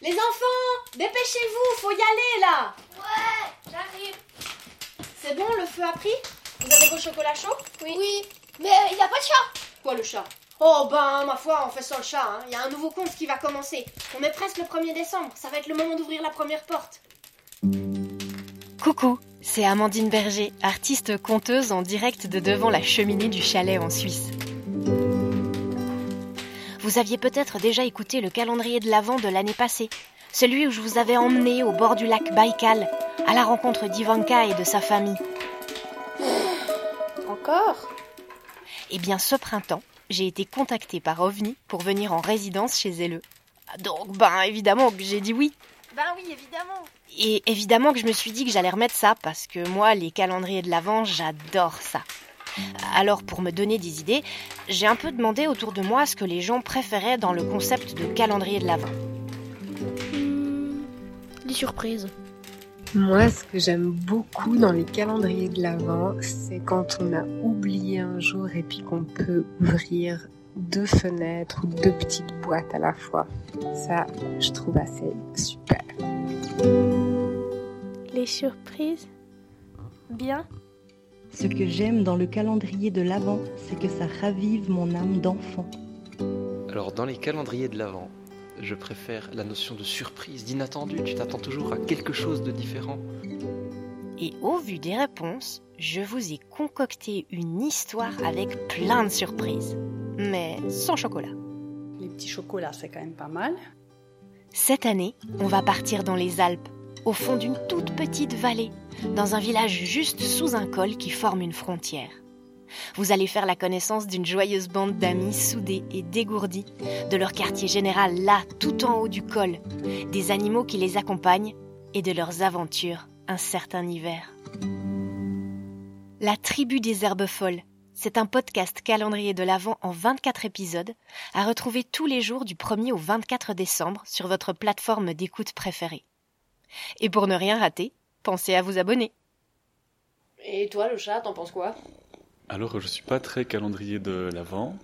Les enfants, dépêchez-vous, faut y aller là Ouais, j'arrive. C'est bon, le feu a pris? Vous avez vos chocolats chauds? Oui. Oui, mais il n'y a pas de chat. Quoi le chat? Oh ben, ma foi, on fait sans le chat. hein. Il y a un nouveau conte qui va commencer. On est presque le 1er décembre. Ça va être le moment d'ouvrir la première porte. Coucou, c'est Amandine Berger, artiste conteuse en direct de devant la cheminée du chalet en Suisse. Vous aviez peut-être déjà écouté le calendrier de l'Avent de l'année passée, celui où je vous avais emmené au bord du lac Baïkal, à la rencontre d'Ivanka et de sa famille. Encore? Eh bien, ce printemps, j'ai été contactée par OVNI pour venir en résidence chez elle. Donc, ben évidemment que j'ai dit oui. Ben oui, évidemment. Et évidemment que je me suis dit que j'allais remettre ça parce que moi, les calendriers de l'Avent, j'adore ça. Alors, pour me donner des idées, j'ai un peu demandé autour de moi ce que les gens préféraient dans le concept de calendrier de l'Avent. Des surprises. Moi, ce que j'aime beaucoup dans les calendriers de l'Avent, c'est quand on a oublié un jour et puis qu'on peut ouvrir deux fenêtres ou deux petites boîtes à la fois. Ça, je trouve assez super. Les surprises? Bien. Ce que j'aime dans le calendrier de l'Avent, c'est que ça ravive mon âme d'enfant. Alors dans les calendriers de l'Avent, je préfère la notion de surprise, d'inattendu. Tu t'attends toujours à quelque chose de différent. Et au vu des réponses, je vous ai concocté une histoire avec plein de surprises. Mais sans chocolat. Les petits chocolats, c'est quand même pas mal. Cette année, on va partir dans les Alpes, au fond d'une toute petite vallée, dans un village juste sous un col qui forme une frontière. Vous allez faire la connaissance d'une joyeuse bande d'amis soudés et dégourdis, de leur quartier général là, tout en haut du col, des animaux qui les accompagnent et de leurs aventures un certain hiver. La tribu des herbes folles, c'est un podcast calendrier de l'Avent en 24 épisodes, à retrouver tous les jours du 1er au 24 décembre sur votre plateforme d'écoute préférée. Et pour ne rien rater, pensez à vous abonner. Et toi, le chat, t'en penses quoi? Alors, je suis pas très calendrier de l'Avent,